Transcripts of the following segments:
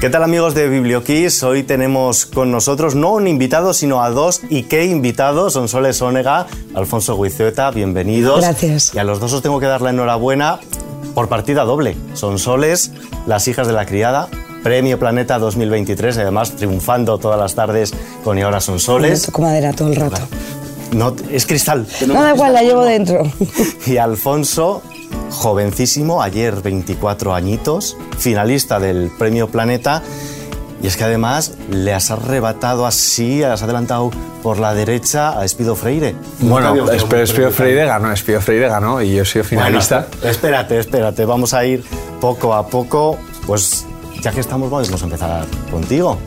¿Qué tal amigos de Biblioquiz? Hoy tenemos con nosotros no un invitado, sino a dos y qué invitados. Son Soles Ónega, Alfonso Guizueta, bienvenidos. Gracias. Y a los dos os tengo que dar la enhorabuena por partida doble. Son Soles, las hijas de la criada, Premio Planeta 2023, además triunfando todas las tardes con Y ahora son soles. Toco madera todo el rato. No, es cristal. No da igual, la llevo dentro. Y Alfonso, jovencísimo, ayer 24 añitos, finalista del Premio Planeta. Y es que además le has arrebatado así, has adelantado por la derecha a Espido Freire. Bueno, Espido Freire ganó, Espido Freire ganó y yo soy finalista. Bueno, espérate, espérate, vamos a ir poco a poco. Pues ya que estamos, vamos a empezar contigo.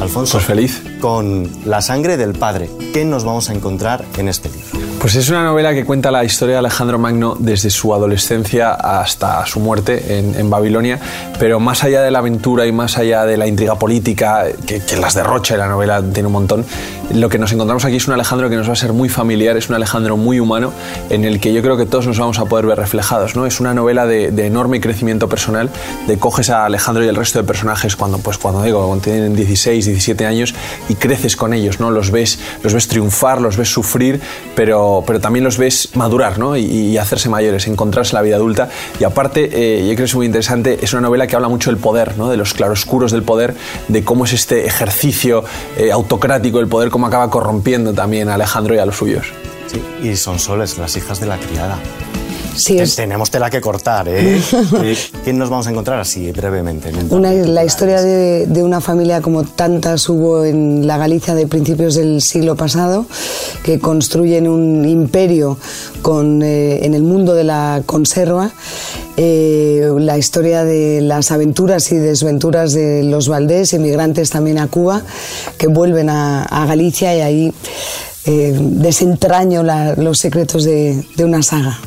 Alfonso. Pues feliz. Con La sangre del padre. ¿Qué nos vamos a encontrar en este libro? Pues es una novela que cuenta la historia de Alejandro Magno desde su adolescencia hasta su muerte en, Babilonia, pero más allá de la aventura y más allá de la intriga política, que, las derrocha y la novela tiene un montón, lo que nos encontramos aquí es un Alejandro que nos va a ser muy familiar, es un Alejandro muy humano, en el que yo creo que todos nos vamos a poder ver reflejados. ¿no? Es una novela de, enorme crecimiento personal, de coges a Alejandro y el resto de personajes cuando, pues, cuando digo, cuando tienen 16, 17 años y creces con ellos, ¿no? los, ves, los ves triunfar, los ves sufrir, pero pero, también los ves madurar ¿no? y, hacerse mayores, encontrarse en la vida adulta. Y aparte, eh, yo creo que es muy interesante, es una novela que habla mucho del poder, ¿no? de los claroscuros del poder, de cómo es este ejercicio eh, autocrático del poder, cómo acaba corrompiendo también a Alejandro y a los suyos. Sí, y son soles las hijas de la criada. Sí, Tenemos tela que cortar, ¿eh? ¿Quién nos vamos a encontrar así brevemente? la historia de, una familia como tantas hubo en la Galicia de principios del siglo pasado, que construyen un imperio con, eh, en el mundo de la conserva. Eh, la historia de las aventuras y desventuras de los Valdés, emigrantes también a Cuba, que vuelven a, Galicia y ahí eh, desentraño los secretos de una saga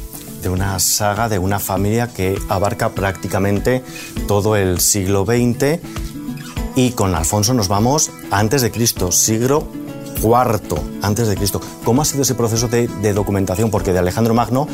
de una saga de una familia que abarca prácticamente todo el siglo XX y con Alfonso nos vamos antes de Cristo, siglo IV antes de Cristo. ¿Cómo ha sido ese proceso de, documentación? Porque de Alejandro Magno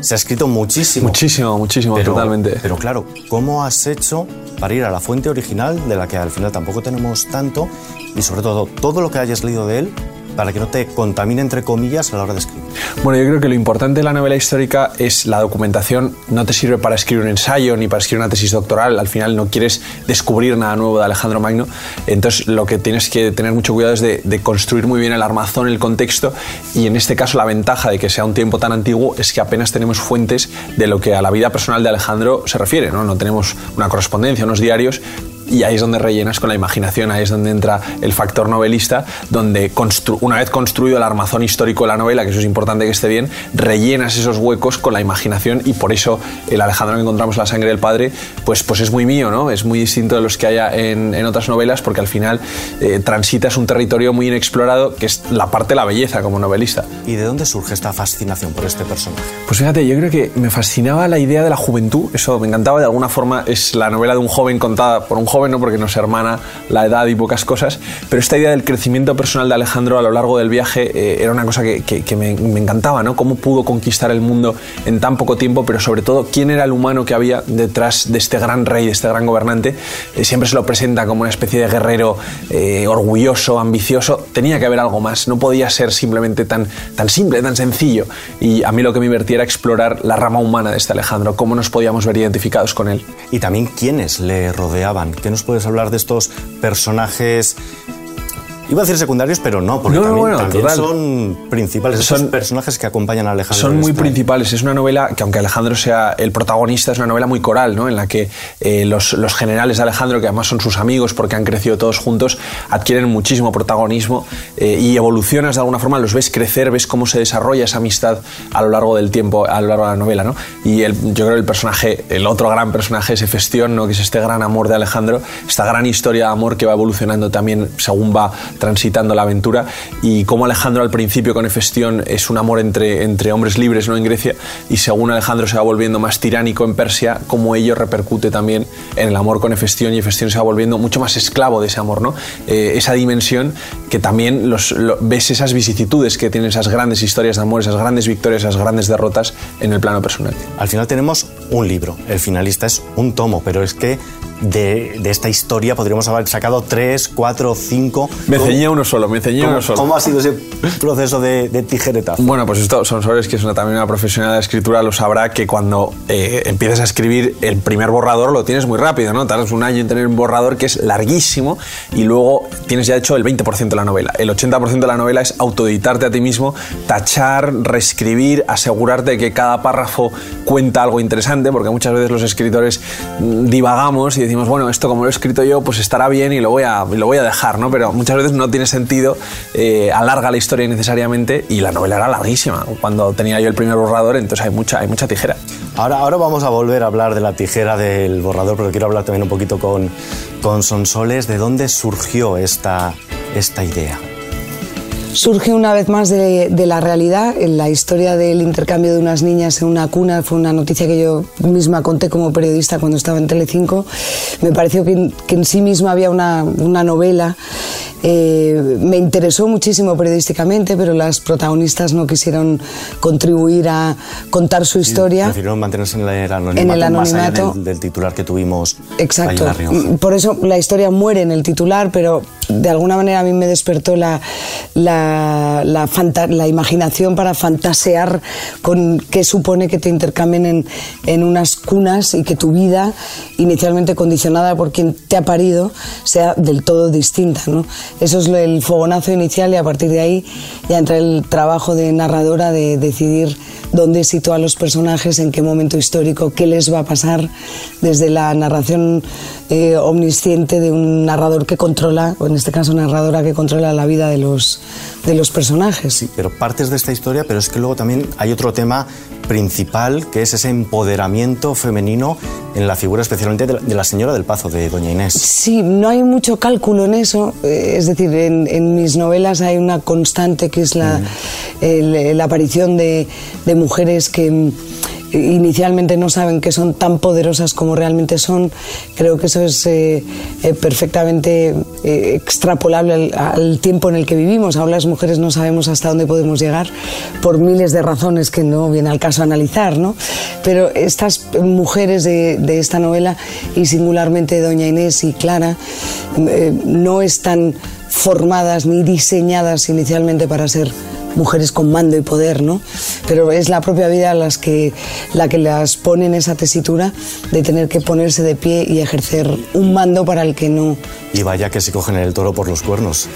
se ha escrito muchísimo. Muchísimo, muchísimo, totalmente. Pero claro, ¿cómo has hecho para ir a la fuente original, de la que al final tampoco tenemos tanto, y sobre todo todo lo que hayas leído de él, para que no te contamine, entre comillas, a la hora de escribir? Bueno, yo creo que lo importante de la novela histórica es la documentación. No te sirve para escribir un ensayo ni para escribir una tesis doctoral. Al final no quieres descubrir nada nuevo de Alejandro Magno. Entonces, lo que tienes que tener mucho cuidado es de, construir muy bien el armazón, el contexto. Y en este caso, la ventaja de que sea un tiempo tan antiguo es que apenas tenemos fuentes de lo que a la vida personal de Alejandro se refiere. No, no tenemos una correspondencia, unos diarios, y ahí es donde rellenas con la imaginación, ahí es donde entra el factor novelista, donde una vez construido el armazón histórico de la novela, que eso es importante que esté bien, rellenas esos huecos con la imaginación y por eso el Alejandro que encontramos La sangre del padre, pues, pues es muy mío, ¿no? Es muy distinto de los que haya en, otras novelas porque al final eh, transitas un territorio muy inexplorado que es la parte de la belleza como novelista. ¿Y de dónde surge esta fascinación por este personaje? Pues fíjate, yo creo que me fascinaba la idea de la juventud, eso me encantaba, de alguna forma es la novela de un joven contada por un joven joven, porque nos hermana la edad y pocas cosas, pero esta idea del crecimiento personal de Alejandro a lo largo del viaje eh, era una cosa que, me, encantaba, ¿no? Cómo pudo conquistar el mundo en tan poco tiempo, pero sobre todo quién era el humano que había detrás de este gran rey, de este gran gobernante. Eh, siempre se lo presenta como una especie de guerrero eh, orgulloso, ambicioso. Tenía que haber algo más, no podía ser simplemente tan, tan simple, tan sencillo. Y a mí lo que me divertía era explorar la rama humana de este Alejandro, cómo nos podíamos ver identificados con él. Y también quiénes le rodeaban, qué nos puedes hablar de estos personajes Iba a decir secundarios, pero no, porque también, son principales. Son personajes que acompañan a Alejandro. Son muy principales. Es una novela que, aunque Alejandro sea el protagonista, es una novela muy coral, ¿no? En la que eh, los, generales de Alejandro, que además son sus amigos porque han crecido todos juntos, adquieren muchísimo protagonismo eh, y evolucionas de alguna forma, los ves crecer, ves cómo se desarrolla esa amistad a lo largo del tiempo, a lo largo de la novela, ¿no? Y el, yo creo que el personaje, el otro gran personaje es Efestión, ¿no? Que es este gran amor de Alejandro, esta gran historia de amor que va evolucionando también según va transitando la aventura y como Alejandro al principio con Efestión es un amor entre, entre hombres libres ¿no? en Grecia y según Alejandro se va volviendo más tiránico en Persia, como ello repercute también en el amor con Efestión y Efestión se va volviendo mucho más esclavo de ese amor, ¿no? Eh, esa dimensión que también los, ves esas vicisitudes que tienen esas grandes historias de amor, esas grandes victorias, esas grandes derrotas en el plano personal. Al final tenemos un libro, el finalista es un tomo, pero es que de, esta historia podríamos haber sacado tres, cuatro, cinco. Me ceñía uno solo, me ceñía uno solo. ¿Cómo ha sido ese proceso de, de tijeretazo? Bueno, pues esto, Sonsoles, que es una, también una profesional de escritura, lo sabrá que cuando eh, empiezas a escribir el primer borrador lo tienes muy rápido, ¿no? Tardas un año en tener un borrador que es larguísimo y luego tienes ya hecho el 20% de la novela. El 80% de la novela es autoeditarte a ti mismo, tachar, reescribir, asegurarte de que cada párrafo cuenta algo interesante, porque muchas veces los escritores mm, divagamos y decimos, bueno, esto como lo he escrito yo, pues estará bien y lo voy a, lo voy a dejar, ¿no? Pero muchas veces no tiene sentido, eh, alarga la historia necesariamente y la novela era larguísima. Cuando tenía yo el primer borrador, entonces hay mucha, hay mucha tijera. Ahora, ahora vamos a volver a hablar de la tijera del borrador, pero quiero hablar también un poquito con, con Sonsoles. ¿De dónde surgió esta, esta idea? Surge una vez más de, la realidad. En la historia del intercambio de unas niñas en una cuna fue una noticia que yo misma conté como periodista cuando estaba en Telecinco. Me pareció que, en sí misma había una, una novela eh, me interesó muchísimo periodísticamente, pero las protagonistas no quisieron contribuir a contar su historia. Prefirieron mantenerse en el anonimato, Más allá del, titular que tuvimos. Exacto. Por eso la historia muere en el titular, pero de alguna manera a mí me despertó la, la, la, imaginación para fantasear con qué supone que te intercambien en, en unas cunas y que tu vida, inicialmente condicionada por quien te ha parido, sea del todo distinta. ¿no? Eso es el fogonazo inicial y a partir de ahí ya entra el trabajo de narradora de decidir dónde sitúa a los personajes, en qué momento histórico, qué les va a pasar, desde la narración eh, omnisciente de un narrador que controla, o en este caso narradora que controla la vida de los, de los personajes. Sí, pero partes de esta historia, pero es que luego también hay otro tema principal, que es ese empoderamiento femenino en la figura especialmente de la, señora del Pazo, de Doña Inés. Sí, no hay mucho cálculo en eso. Eh, es decir, en, mis novelas hay una constante que es la, la aparición de, de mujeres que inicialmente no saben que son tan poderosas como realmente son, creo que eso es eh, eh, perfectamente eh, extrapolable al, tiempo en el que vivimos. Ahora las mujeres no sabemos hasta dónde podemos llegar por miles de razones que no viene al caso analizar, ¿no? Pero estas mujeres de, de esta novela, y singularmente Doña Inés y Clara, no están formadas ni diseñadas inicialmente para ser mujeres con mando y poder, ¿no? Pero es la propia vida las que, la que las pone en esa tesitura de tener que ponerse de pie y ejercer un mando para el que no. Y vaya que se cogen el toro por los cuernos,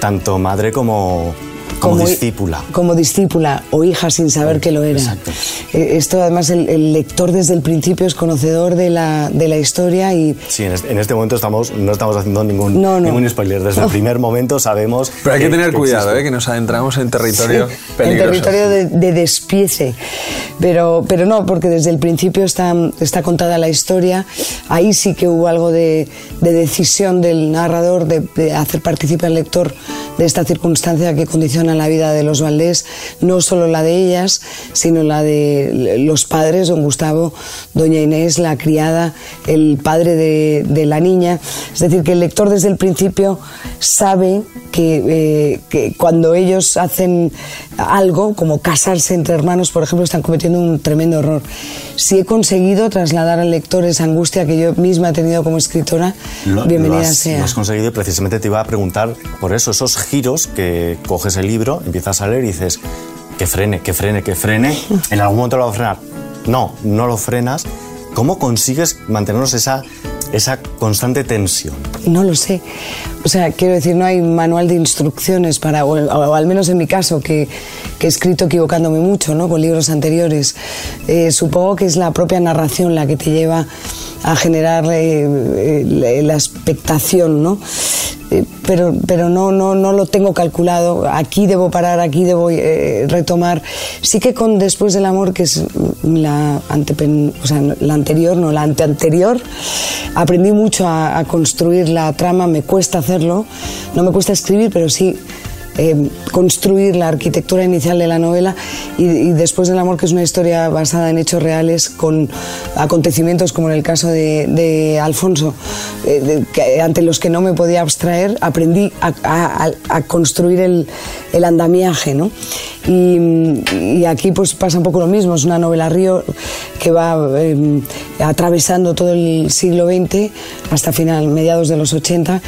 tanto madre como, como, discípula. Como discípula o hija sin saber que lo era. Exacto. Eh, esto además el, lector desde el principio es conocedor de la, de la historia y... Sí, en este, momento estamos, no estamos haciendo ningún, ningún spoiler. Desde el primer momento sabemos... Pero hay que, tener cuidado, eh, que nos adentramos en territorio peligroso. En territorio de, de, despiece. Pero, pero no, porque desde el principio está, está contada la historia. Ahí sí que hubo algo de, de decisión del narrador de, de hacer participar al lector de esta circunstancia que condiciona la vida de los Valdés, no solo la de ellas, sino la de los padres, don Gustavo, doña Inés, la criada, el padre de, la niña. Es decir, que el lector desde el principio sabe que, eh, que cuando ellos hacen algo, como casarse entre hermanos, por ejemplo, están cometiendo un tremendo error. Si he conseguido trasladar al lector esa angustia que yo misma he tenido como escritora, bienvenida sea. Lo has conseguido, precisamente te iba a preguntar por eso, esos giros que coges el libro, empiezas a leer y dices, que frene, que frene, que frene, en algún momento lo va a frenar. No, no lo frenas. ¿Cómo consigues mantenernos esa, esa constante tensión? No lo sé. O sea, quiero decir, no hay manual de instrucciones para, o, al menos en mi caso, que, que, he escrito equivocándome mucho, ¿no? Con libros anteriores. Eh, supongo que es la propia narración la que te lleva a generar eh, eh, la expectación, ¿no? Eh, pero, pero no, no, no lo tengo calculado. Aquí debo parar, aquí debo retomar. Sí que con Después del Amor, que es la, o sea, la anterior, no, la anteanterior, aprendí mucho a, a construir la trama. Me cuesta hacerlo, no me cuesta escribir, pero sí eh, construir la arquitectura inicial de la novela y, Después del amor, que es una historia basada en hechos reales con acontecimientos como en el caso de, Alfonso, eh, ante los que no me podía abstraer, aprendí a, construir el, andamiaje. ¿no? Y, aquí pues pasa un poco lo mismo, es una novela río que va em, atravesando todo el siglo XX hasta final, mediados de los 80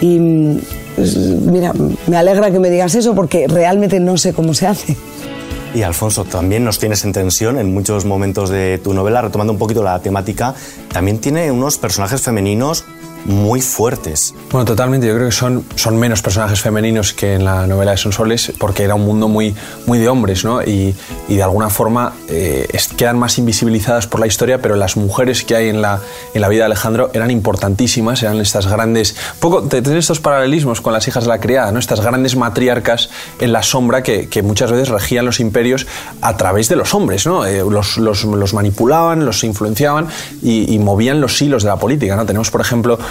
y pues, mira, me alegra que me digas eso porque realmente no sé cómo se hace. Y Alfonso, también nos tienes en tensión en muchos momentos de tu novela, retomando un poquito la temática, también tiene unos personajes femeninos muy fuertes. Bueno, totalmente. Yo creo que son, son menos personajes femeninos que en la novela de Sonsoles, porque era un mundo muy, muy de hombres, ¿no? Y, y de alguna forma eh, quedan más invisibilizadas por la historia, pero las mujeres que hay en la, en la vida de Alejandro eran importantísimas, eran estas grandes. Poco, tener estos paralelismos con las hijas de la criada, ¿no? Estas grandes matriarcas en la sombra que, que muchas veces regían los imperios a través de los hombres, ¿no? Eh, los, los, manipulaban, los influenciaban y, y movían los hilos de la política, ¿no? Tenemos, por ejemplo,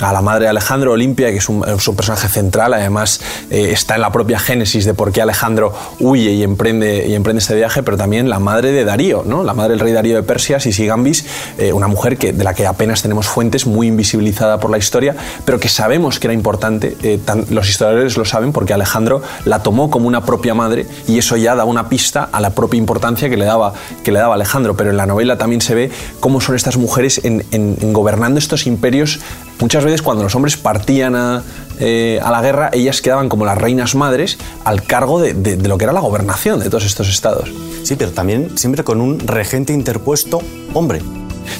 a la madre de Alejandro, Olimpia, que es un, personaje central, además eh, está en la propia génesis de por qué Alejandro huye y emprende, y emprende este viaje, pero también la madre de Darío, ¿no? la madre del rey Darío de Persia, Sisigambis, eh, una mujer que, de la que apenas tenemos fuentes, muy invisibilizada por la historia, pero que sabemos que era importante, eh, los historiadores lo saben porque Alejandro la tomó como una propia madre y eso ya da una pista a la propia importancia que le daba, que le daba Alejandro, pero en la novela también se ve cómo son estas mujeres en, en gobernando estos imperios Muchas veces cuando los hombres partían a, eh, a la guerra, ellas quedaban como las reinas madres al cargo de, de, lo que era la gobernación de todos estos estados. Sí, pero también siempre con un regente interpuesto hombre.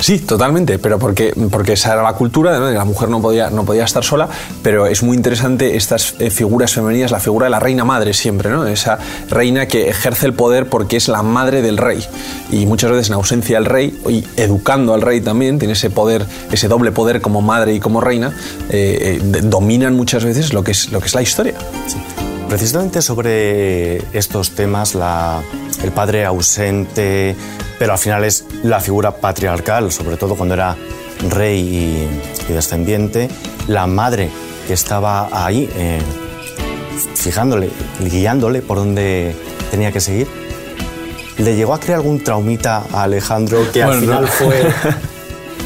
Sí, totalmente, pero porque, porque esa era la cultura, la mujer no podía, no podía estar sola, pero es muy interesante estas eh, figuras femeninas, la figura de la reina madre siempre, ¿no? esa reina que ejerce el poder porque es la madre del rey. Y muchas veces en ausencia del rey, y educando al rey también, tiene ese poder, ese doble poder como madre y como reina, eh, eh, dominan muchas veces lo que es, lo que es la historia. Precisamente sobre estos temas, la, el padre ausente, pero al final es la figura patriarcal, sobre todo cuando era rey y, descendiente, la madre que estaba ahí, eh, fijándole, guiándole por donde tenía que seguir. ¿Le llegó a crear algún traumita a Alejandro que al final fue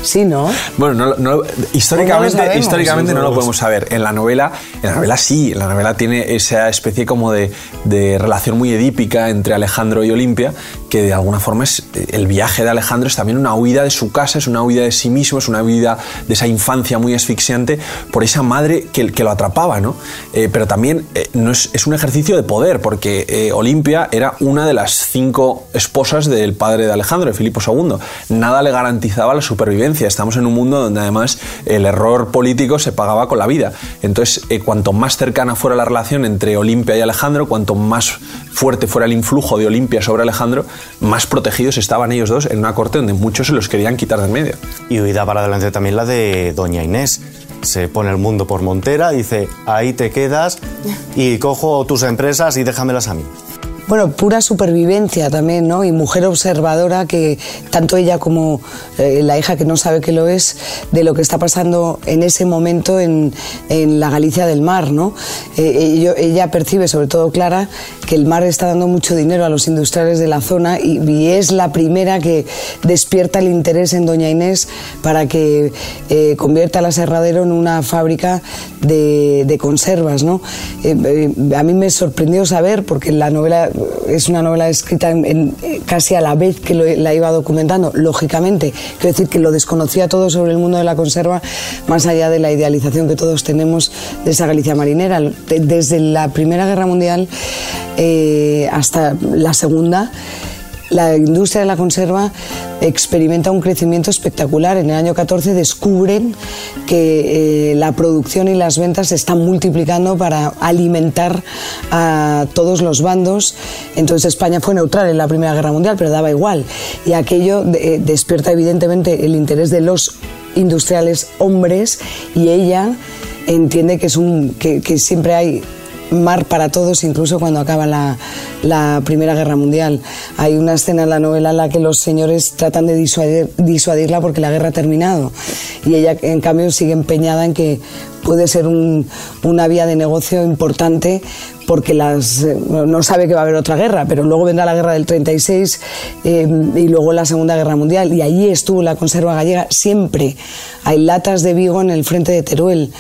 Sí, ¿no? Bueno, no, históricamente, históricamente no lo podemos saber. En la novela, en la novela sí, en la novela tiene esa especie como de, de relación muy edípica entre Alejandro y Olimpia, que de alguna forma es el viaje de Alejandro es también una huida de su casa, es una huida de sí mismo, es una huida de esa infancia muy asfixiante por esa madre que, que lo atrapaba, ¿no? Eh, pero también eh, no es, es, un ejercicio de poder, porque eh, Olimpia era una de las cinco esposas del padre de Alejandro, de Filipo II. Nada le garantizaba la supervivencia. Estamos en un mundo donde además el error político se pagaba con la vida. Entonces, cuanto más cercana fuera la relación entre Olimpia y Alejandro, cuanto más fuerte fuera el influjo de Olimpia sobre Alejandro, más protegidos estaban ellos dos en una corte donde muchos se los querían quitar del medio. Y huida para adelante también la de Doña Inés. Se pone el mundo por montera, dice, ahí te quedas y cojo tus empresas y déjamelas a mí. Bueno, pura supervivencia también, ¿no? Y mujer observadora que tanto ella como eh, la hija que no sabe que lo es, de lo que está pasando en ese momento en, la Galicia del mar, ¿no? Eh, ella percibe, sobre todo Clara, que el mar está dando mucho dinero a los industriales de la zona y, es la primera que despierta el interés en Doña Inés para que eh, convierta la Serradero en una fábrica de, conservas, ¿no? a mí me sorprendió saber, porque la novela es una novela escrita en, casi a la vez que la iba documentando, lógicamente. Quiero decir que lo desconocía todo sobre el mundo de la conserva, más allá de la idealización que todos tenemos de esa Galicia marinera. Desde la Primera Guerra Mundial eh, hasta la Segunda, la industria de la conserva experimenta un crecimiento espectacular. En el año 14 descubren que eh, la producción y las ventas se están multiplicando para alimentar a todos los bandos. Entonces España fue neutral en la Primera Guerra Mundial, pero daba igual. Y aquello eh, despierta evidentemente el interés de los industriales hombres y ella entiende que, es un, que siempre hay mar para todos, incluso cuando acaba la, Primera Guerra Mundial. Hay una escena en la novela en la que los señores tratan de disuadirla porque la guerra ha terminado y ella, en cambio, sigue empeñada en que puede ser una vía de negocio importante porque eh, no sabe que va a haber otra guerra, pero luego vendrá la guerra del 36 eh, y luego la Segunda Guerra Mundial. Y allí estuvo la conserva gallega. Siempre hay latas de Vigo en el frente de Teruel.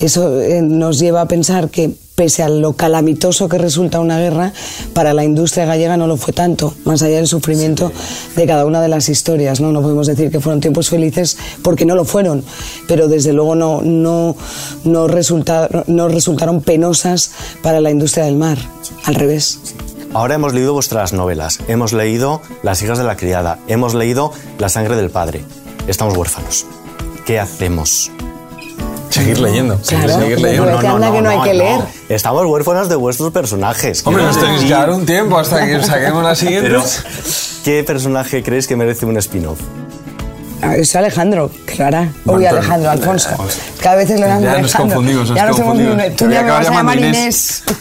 Eso eh, nos lleva a pensar que pese a lo calamitoso que resulta una guerra, para la industria gallega no lo fue tanto, más allá del sufrimiento de cada una de las historias. ¿no? no podemos decir que fueron tiempos felices porque no lo fueron, pero desde luego no, no, no, no resultaron penosas para la industria del mar, al revés. Ahora hemos leído vuestras novelas, hemos leído Las hijas de la criada, hemos leído La sangre del padre. Estamos huérfanos. ¿Qué hacemos? Seguir leyendo. Claro, seguir leyendo. No, no, no, que no hay que leer. Estamos huérfanos de vuestros personajes. Hombre, nos tenéis que dar un tiempo hasta que saquemos la siguiente. Pero, ¿qué personaje creéis que merece un spin-off? Es Alejandro, Clara. Uy, Alejandro, Alfonso. Cada vez lo Ya nos confundimos, nos ya nos confundimos. Tú ya me vas a llamar Inés.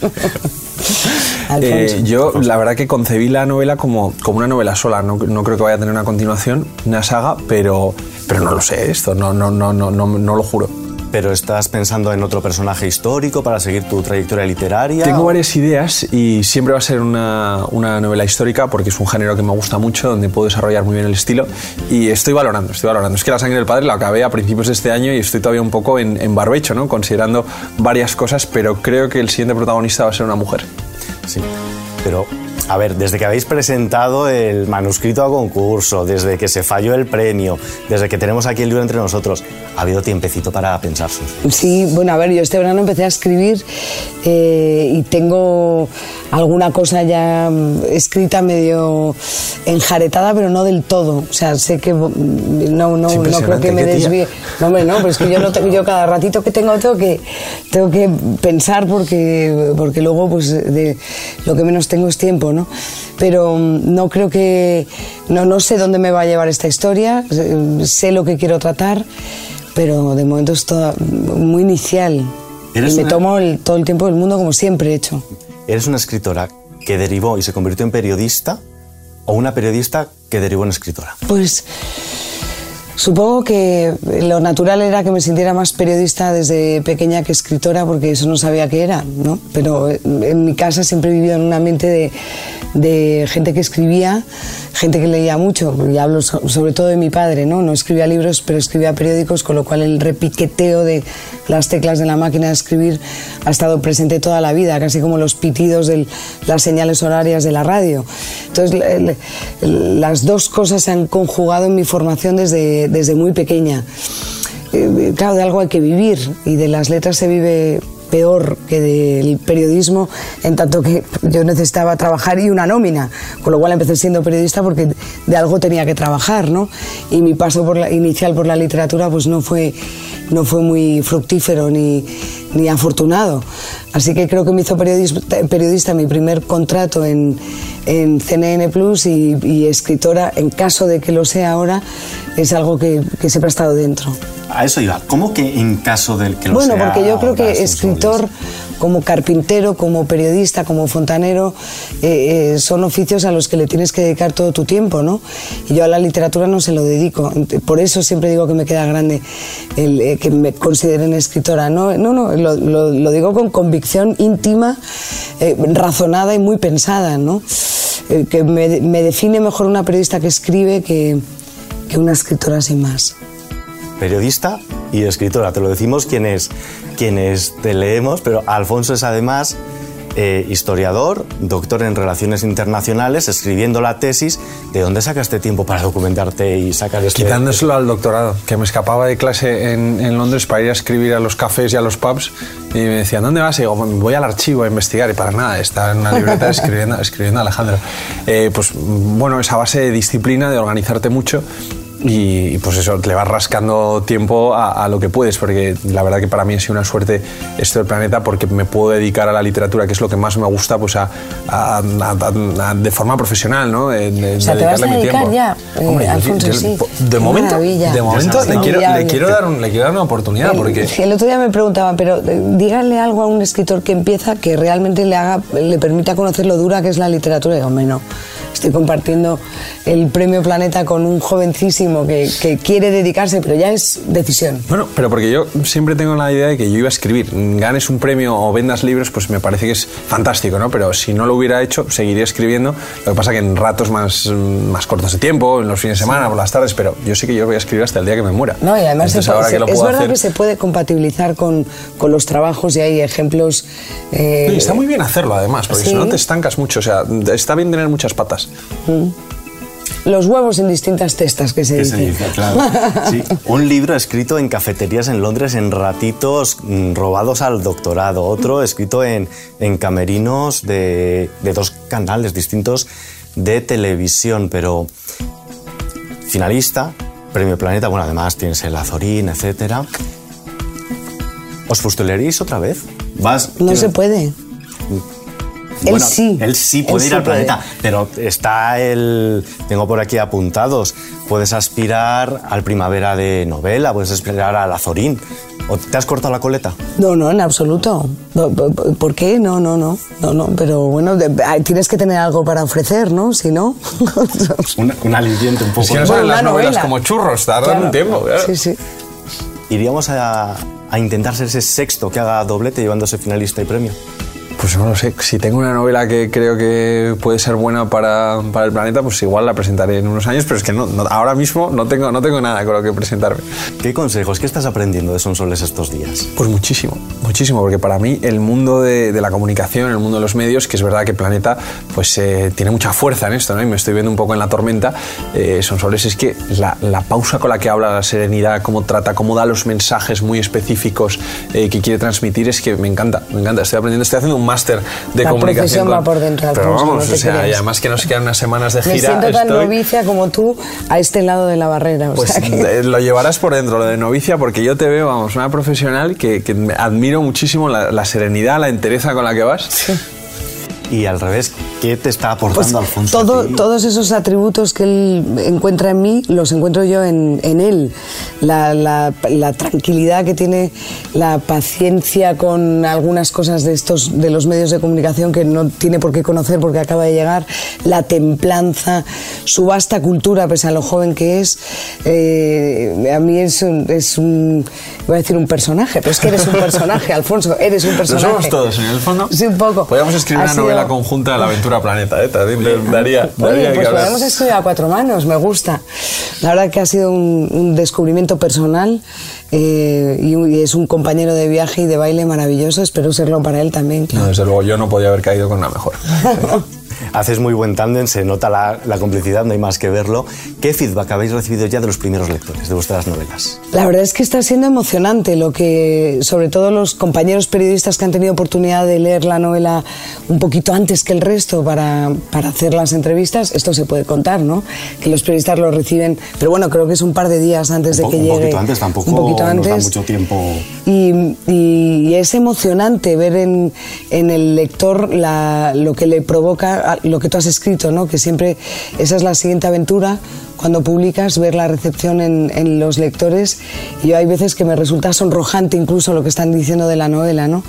Eh, yo, la verdad que concebí la novela como, como una novela sola. No, no, creo que vaya a tener una continuación, una saga, pero, pero no lo sé esto, no, no, no, no, no, no lo juro pero estás pensando en otro personaje histórico para seguir tu trayectoria literaria. Tengo varias ideas y siempre va a ser una, una, novela histórica porque es un género que me gusta mucho, donde puedo desarrollar muy bien el estilo y estoy valorando, estoy valorando. Es que La sangre del padre la acabé a principios de este año y estoy todavía un poco en, en barbecho, ¿no? considerando varias cosas, pero creo que el siguiente protagonista va a ser una mujer. Sí, pero a ver, desde que habéis presentado el manuscrito a concurso, desde que se falló el premio, desde que tenemos aquí el libro entre nosotros, ha habido tiempecito para pensar. Sí, bueno, a ver, yo este verano empecé a escribir eh, y tengo alguna cosa ya mm, escrita medio enjaretada, pero no del todo. O sea, sé que mm, no, no, no creo que me desvíe. No, hombre, no, pero es que yo, no tengo, yo cada ratito que tengo tengo que, tengo que pensar porque, porque luego pues de, lo que menos tengo es tiempo. Pero mm, no creo que, no, no sé dónde me va a llevar esta historia, sé lo que quiero tratar, pero de momento es todo muy inicial. Y me tomo todo el tiempo del mundo como siempre he hecho. ¿Eres una escritora que derivó y se convirtió en periodista o una periodista que derivó en escritora? Pues Supongo que lo natural era que me sintiera más periodista desde pequeña que escritora, porque eso no sabía qué era, ¿no? Pero en mi casa siempre he vivido en un ambiente de, de gente que escribía, gente que leía mucho, y hablo sobre todo de mi padre, ¿no? No escribía libros, pero escribía periódicos, con lo cual el repiqueteo de las teclas de la máquina de escribir ha estado presente toda la vida, casi como los pitidos de las señales horarias de la radio. Entonces, las dos cosas se han conjugado en mi formación desde, desde muy pequeña. Eh, claro, de algo hay que vivir y de las letras se vive peor que del periodismo, en tanto que yo necesitaba trabajar y una nómina, con lo cual empecé siendo periodista porque de algo tenía que trabajar, ¿no? Y mi paso por la, inicial por la literatura pues no fue, no fue muy fructífero ni, ni afortunado. Así que creo que me hizo periodista, periodista mi primer contrato en, en CNN Plus y, escritora, en caso de que lo sea ahora, es algo que, que siempre ha estado dentro a eso iba. ¿Cómo que en caso del que lo Bueno, porque yo creo que escritor, como carpintero, como periodista, como fontanero, eh, eh, son oficios a los que le tienes que dedicar todo tu tiempo, ¿no? Y yo a la literatura no se lo dedico. Por eso siempre digo que me queda grande el, eh, que me consideren escritora. No, no, no lo, digo con convicción íntima, razonada y muy pensada, ¿no? que me, me define mejor una periodista que escribe que, que una escritora sin más periodista y escritora. Te lo decimos quienes, quienes te leemos, pero Alfonso es además eh, historiador, doctor en relaciones internacionales, escribiendo la tesis. ¿De dónde sacaste tiempo para documentarte y sacar este...? Quitándoselo al doctorado, que me escapaba de clase en, en, Londres para ir a escribir a los cafés y a los pubs y me decían, ¿dónde vas? Y digo, voy al archivo a investigar y para nada, está en una libreta escribiendo, escribiendo Alejandro. Eh, pues bueno, esa base de disciplina, de organizarte mucho y pues eso, le vas rascando tiempo a, lo que puedes, porque la verdad que para mí ha sido una suerte esto del planeta porque me puedo dedicar a la literatura, que es lo que más me gusta, pues a, de forma profesional, ¿no? De, o sea, te vas a dedicar ya, eh, Alfonso, sí. De momento, de momento le, quiero, le, quiero dar un, le quiero dar una oportunidad, el, porque... El otro día me preguntaba, pero eh, díganle algo a un escritor que empieza que realmente le haga, le permita conocer lo dura que es la literatura, y digo, no estoy compartiendo el premio Planeta con un jovencísimo que, que quiere dedicarse, pero ya es decisión. Bueno, pero porque yo siempre tengo la idea de que yo iba a escribir. Ganes un premio o vendas libros, pues me parece que es fantástico, ¿no? Pero si no lo hubiera hecho, seguiría escribiendo. Lo que pasa que en ratos más, más cortos de tiempo, en los fines de semana, por las tardes, pero yo sé que yo voy a escribir hasta el día que me muera. No, y además es verdad que se puede compatibilizar con, con, los trabajos y hay ejemplos... Eh, está muy bien hacerlo, además, porque si no te estancas mucho. O sea, está bien tener muchas patas. Mm los huevos en distintas testas que se dice. claro. Sí. Un libro escrito en cafeterías en Londres en ratitos mm, robados al doctorado, otro escrito en, en camerinos de, de dos canales distintos de televisión, pero finalista, Premio Planeta, bueno, además tienes el Azorín, etcétera. ¿Os postularéis otra vez? ¿Vas, no se puede él sí. Él sí puede ir al planeta, pero está el. Tengo por aquí apuntados. Puedes aspirar al primavera de novela, puedes aspirar al Azorín. ¿O te has cortado la coleta? No, no, en absoluto. ¿Por qué? No, no, no. No, no. Pero bueno, tienes que tener algo para ofrecer, ¿no? Si no. un, un aliciente un poco. Si no son las novelas como churros, tardan un tiempo. Sí, sí. Iríamos a, a intentar ser ese sexto que haga doblete llevándose finalista y premio. Pues no lo sé, si tengo una novela que creo que puede ser buena para, para el planeta, pues igual la presentaré en unos años, pero es que no, ahora mismo no tengo, no tengo nada con lo que presentarme. ¿Qué consejos, qué estás aprendiendo de Sonsoles estos días? Pues muchísimo, muchísimo, porque para mí el mundo de, de la comunicación, el mundo de los medios, que es verdad que Planeta pues eh, tiene mucha fuerza en esto, ¿no? y me estoy viendo un poco en la tormenta, eh, Sonsoles es que la, la, pausa con la que habla, la serenidad, cómo trata, cómo da los mensajes muy específicos eh, que quiere transmitir, es que me encanta, me encanta, estoy aprendiendo, estoy haciendo un máster de la comunicación. va por dentro. Pero vamos, o sea, y además que nos quedan unas semanas de gira. Me siento tan novicia como tú a este lado de la barrera. pues lo llevarás por dentro, lo de novicia, porque yo te veo, vamos, una profesional que, que admiro muchísimo la, la, serenidad, la entereza con la que vas. Sí y al revés, ¿qué te está aportando pues Alfonso? todos esos atributos que él encuentra en mí, los encuentro yo en, en él. La, la, la, tranquilidad que tiene, la paciencia con algunas cosas de, estos, de los medios de comunicación que no tiene por qué conocer porque acaba de llegar, la templanza, su vasta cultura, pese a lo joven que es. Eh, a mí es un, es un, voy a decir un personaje, pero es que eres un personaje, Alfonso, eres un personaje. Lo somos todos, en el fondo. Sí, un poco. Podríamos escribir una novela conjunta de la aventura planeta, ¿eh? daría, daría Oye, pues podemos estudiar a cuatro manos, me gusta. La verdad que ha sido un, un descubrimiento personal eh, y, es un compañero de viaje y de baile maravilloso, espero serlo para él también. No, desde luego, yo no podía haber caído con una mejor. Haces muy buen tándem, se nota la, la, complicidad, no hay más que verlo. ¿Qué feedback habéis recibido ya de los primeros lectores de vuestras novelas? La verdad es que está siendo emocionante lo que, sobre todo los compañeros periodistas que han tenido oportunidad de leer la novela un poquito antes que el resto para, para hacer las entrevistas, esto se puede contar, ¿no? Que los periodistas lo reciben, pero bueno, creo que es un par de días antes de que llegue. Un poquito antes, tampoco un poquito antes. Nos da mucho tiempo. Y, y, es emocionante ver en, en el lector la, lo que le provoca lo que tú has escrito, ¿no? que siempre esa es la siguiente aventura cuando publicas, ver la recepción en, los lectores. Y hay veces que me resulta sonrojante incluso lo que están diciendo de la novela, ¿no?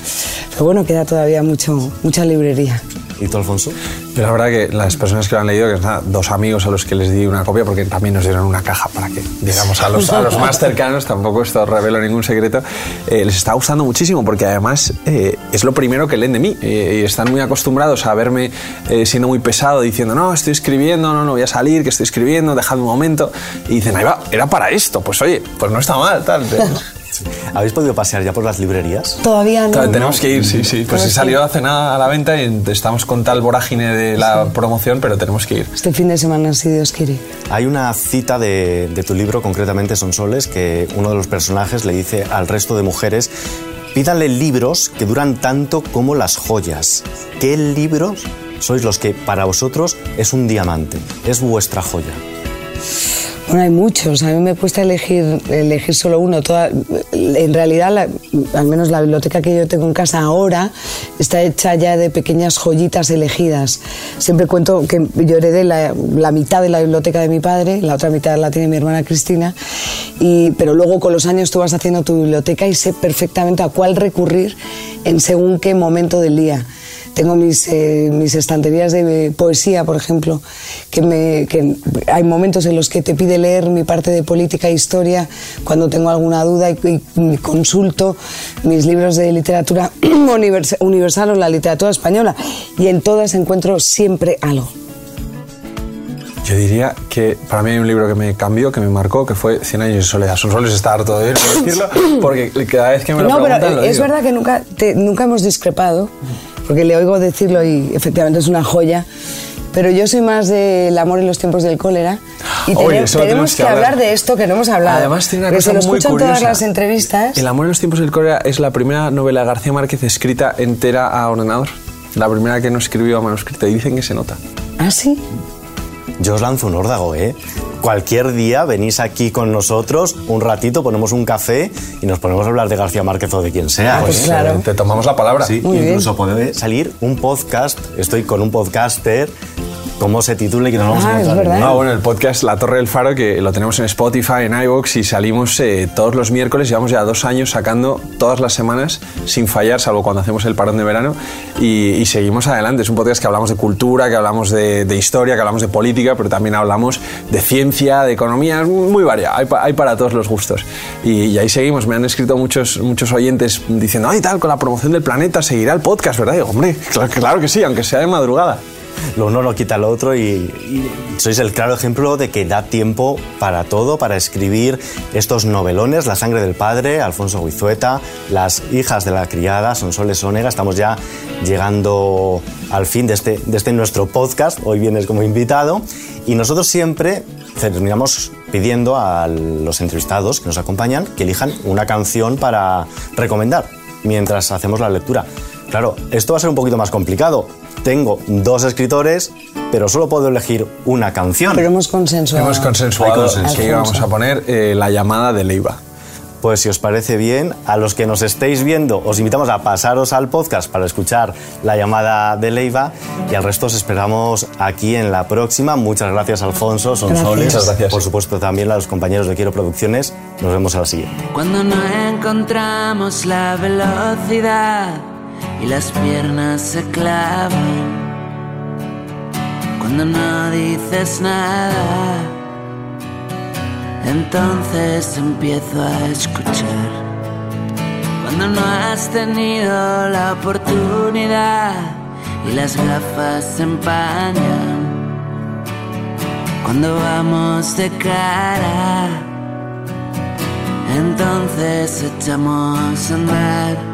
Pero bueno, queda todavía mucho, mucha librería. ¿Y tú, Alfonso? Yo la verdad que las personas que lo han leído, que son dos amigos a los que les di una copia, porque también nos dieron una caja para que, digamos, a los, a los más cercanos, tampoco esto revelo ningún secreto, eh, les está gustando muchísimo, porque además eh, es lo primero que leen de mí. Eh, y están muy acostumbrados a verme eh, siendo muy pesado, diciendo, no, estoy escribiendo, no, no voy a salir, que estoy escribiendo, dejadme un momento. Y dicen, ahí va, era para esto. Pues oye, pues no está mal, tal. ¿Habéis podido pasear ya por las librerías? Todavía no. Tenemos que ir, sí, sí. Pues sí salió hace nada a la venta y estamos con tal vorágine de la promoción, pero tenemos que ir. Este fin de semana, si Dios quiere. Hay una cita de, de tu libro, concretamente Son Soles, que uno de los personajes le dice al resto de mujeres Pídanle libros que duran tanto como las joyas. ¿Qué libros sois los que para vosotros es un diamante? Es vuestra joya. Bueno, hay muchos. A mí me cuesta elegir, elegir solo uno. Toda, en realidad, al menos la biblioteca que yo tengo en casa ahora está hecha ya de pequeñas joyitas elegidas. Siempre cuento que yo heredé la, la mitad de la biblioteca de mi padre, la otra mitad la tiene mi hermana Cristina, y, pero luego con los años tú vas haciendo tu biblioteca y sé perfectamente a cuál recurrir en según qué momento del día. Tengo mis, eh, mis estanterías de poesía, por ejemplo, que, me, que hay momentos en los que te pide leer mi parte de política e historia cuando tengo alguna duda y, y consulto mis libros de literatura universal o la literatura española y en todas encuentro siempre algo. Yo diría que para mí hay un libro que me cambió, que me marcó, que fue Cien años de soledad. Son soles estar todo bien decirlo, porque cada vez que me lo no, preguntan, pero es verdad que nunca, nunca hemos discrepado, porque le oigo decirlo y efectivamente es una joya. Pero yo soy más del amor en los tiempos del cólera. Y tenemos, que, hablar. de esto que no hemos hablado. Además, tiene una cosa se lo muy escuchan todas las entrevistas. El amor en los tiempos del cólera es la primera novela de García Márquez escrita entera a ordenador. La primera que no escribió a manuscrito. Y dicen que se nota. ¿Ah, sí? Yo os lanzo un órdago, ¿eh? Cualquier día venís aquí con nosotros, un ratito, ponemos un café y nos ponemos a hablar de García Márquez o de quien sea. Ah, pues claro. Te tomamos la palabra. Sí, incluso puede salir un podcast. Estoy con un podcaster cómo se titula y que no vamos ah, a es verdad. No, bueno, el podcast La Torre del Faro, que lo tenemos en Spotify, en iVoox y salimos eh, todos los miércoles. Llevamos ya dos años sacando todas las semanas sin fallar, salvo cuando hacemos el parón de verano. Y, seguimos adelante. Es un podcast que hablamos de cultura, que hablamos de, historia, que hablamos de política, pero también hablamos de ciencia, de economía. Es muy variado. Hay, para todos los gustos. Y, ahí seguimos. Me han escrito muchos, muchos oyentes diciendo, ay, tal, con la promoción del planeta seguirá el podcast, ¿verdad? Y digo, hombre, claro, claro que sí, aunque sea de madrugada lo uno no quita lo otro y, sois el claro ejemplo de que da tiempo para todo, para escribir estos novelones, La sangre del padre, Alfonso Guizueta, Las hijas de la criada, Sonsoles Onega. Estamos ya llegando al fin de este, de este nuestro podcast, hoy vienes como invitado y nosotros siempre terminamos pidiendo a los entrevistados que nos acompañan que elijan una canción para recomendar mientras hacemos la lectura. Claro, esto va a ser un poquito más complicado tengo dos escritores, pero solo puedo elegir una canción. Pero hemos consensuado. Hemos consensuado que íbamos a poner eh, la llamada de Leiva. Pues si os parece bien, a los que nos estéis viendo, os invitamos a pasaros al podcast para escuchar la llamada de Leiva y al resto os esperamos aquí en la próxima. Muchas gracias, Alfonso, son Muchas gracias. Por supuesto, también a los compañeros de Quiero Producciones. Nos vemos a la siguiente. Cuando no encontramos la velocidad y las piernas se clavan cuando no dices nada. Entonces empiezo a escuchar. Cuando no has tenido la oportunidad y las gafas se empañan. Cuando vamos de cara, entonces echamos a andar.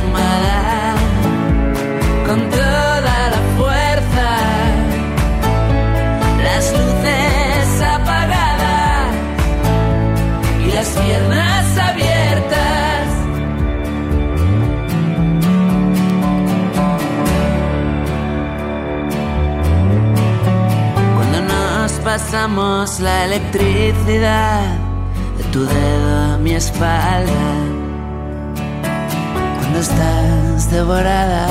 piernas abiertas. Cuando nos pasamos la electricidad de tu dedo a mi espalda. Cuando estás devorada,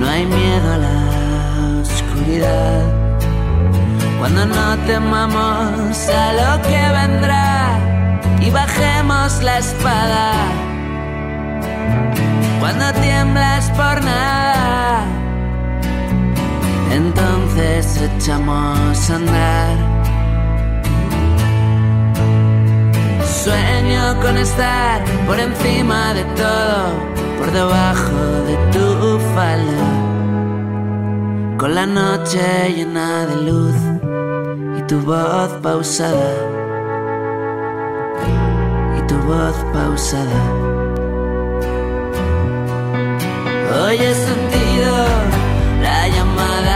no hay miedo a la oscuridad cuando no temamos a lo que vendrá y bajemos la espada, cuando tiemblas por nada, entonces echamos a andar. Sueño con estar por encima de todo, por debajo de tu falda, con la noche llena de luz tu voz pausada. Y tu voz pausada. Hoy he sentido la llamada